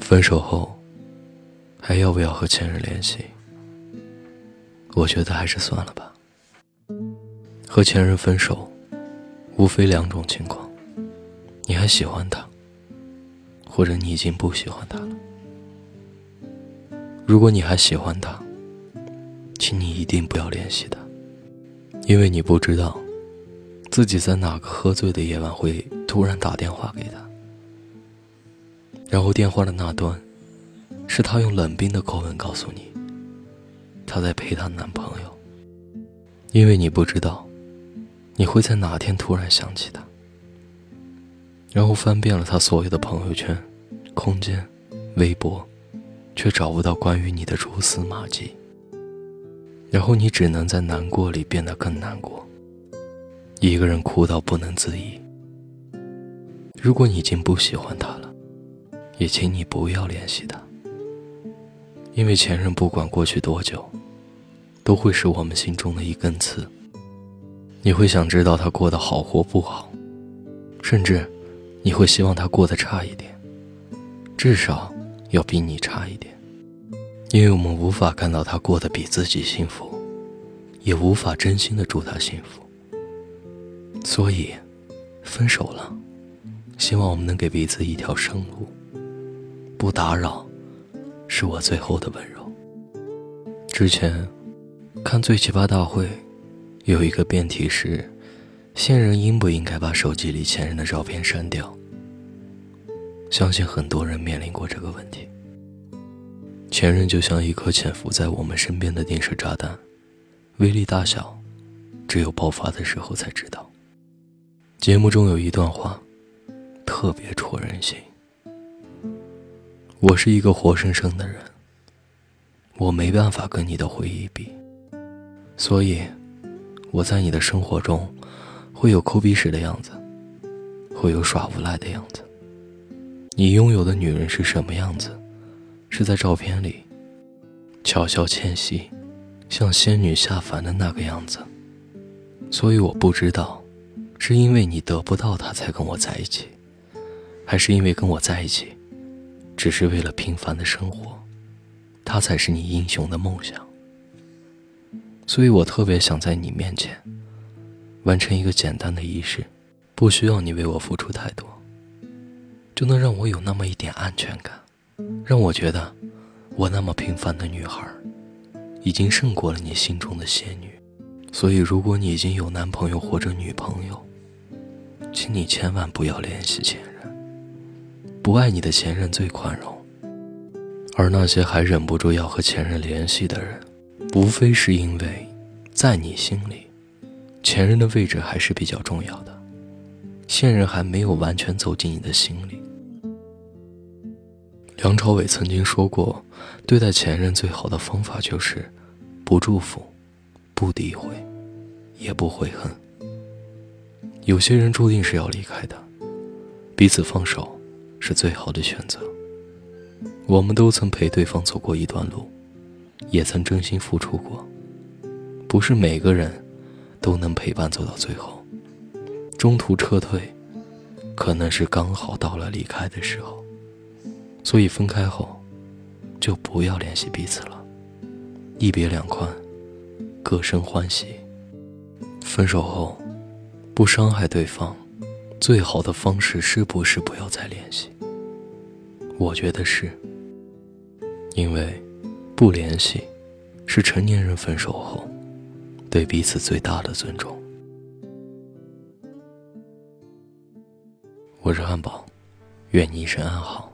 分手后，还要不要和前任联系？我觉得还是算了吧。和前任分手，无非两种情况：你还喜欢他，或者你已经不喜欢他了。如果你还喜欢他，请你一定不要联系他，因为你不知道自己在哪个喝醉的夜晚会突然打电话给他。然后电话的那端，是她用冷冰的口吻告诉你，她在陪她男朋友。因为你不知道，你会在哪天突然想起他，然后翻遍了他所有的朋友圈、空间、微博，却找不到关于你的蛛丝马迹。然后你只能在难过里变得更难过，一个人哭到不能自已。如果你已经不喜欢他了。也请你不要联系他，因为前任不管过去多久，都会是我们心中的一根刺。你会想知道他过得好或不好，甚至你会希望他过得差一点，至少要比你差一点，因为我们无法看到他过得比自己幸福，也无法真心的祝他幸福。所以，分手了，希望我们能给彼此一条生路。不打扰，是我最后的温柔。之前看《最奇葩大会》，有一个辩题是：现任应不应该把手机里前任的照片删掉？相信很多人面临过这个问题。前任就像一颗潜伏在我们身边的定时炸弹，威力大小，只有爆发的时候才知道。节目中有一段话，特别戳人心。我是一个活生生的人，我没办法跟你的回忆比，所以我在你的生活中会有抠鼻屎的样子，会有耍无赖的样子。你拥有的女人是什么样子？是在照片里巧笑倩兮，像仙女下凡的那个样子。所以我不知道，是因为你得不到她才跟我在一起，还是因为跟我在一起？只是为了平凡的生活，他才是你英雄的梦想。所以我特别想在你面前完成一个简单的仪式，不需要你为我付出太多，就能让我有那么一点安全感，让我觉得我那么平凡的女孩已经胜过了你心中的仙女。所以，如果你已经有男朋友或者女朋友，请你千万不要联系前。不爱你的前任最宽容，而那些还忍不住要和前任联系的人，无非是因为，在你心里，前任的位置还是比较重要的，现任还没有完全走进你的心里。梁朝伟曾经说过，对待前任最好的方法就是，不祝福，不诋毁，也不悔恨。有些人注定是要离开的，彼此放手。是最好的选择。我们都曾陪对方走过一段路，也曾真心付出过。不是每个人都能陪伴走到最后，中途撤退，可能是刚好到了离开的时候。所以分开后，就不要联系彼此了。一别两宽，各生欢喜。分手后，不伤害对方，最好的方式是不是不要再联系？我觉得是，因为不联系是成年人分手后对彼此最大的尊重。我是汉堡，愿你一生安好。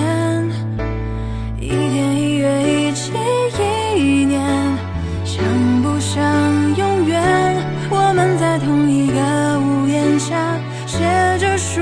下写着书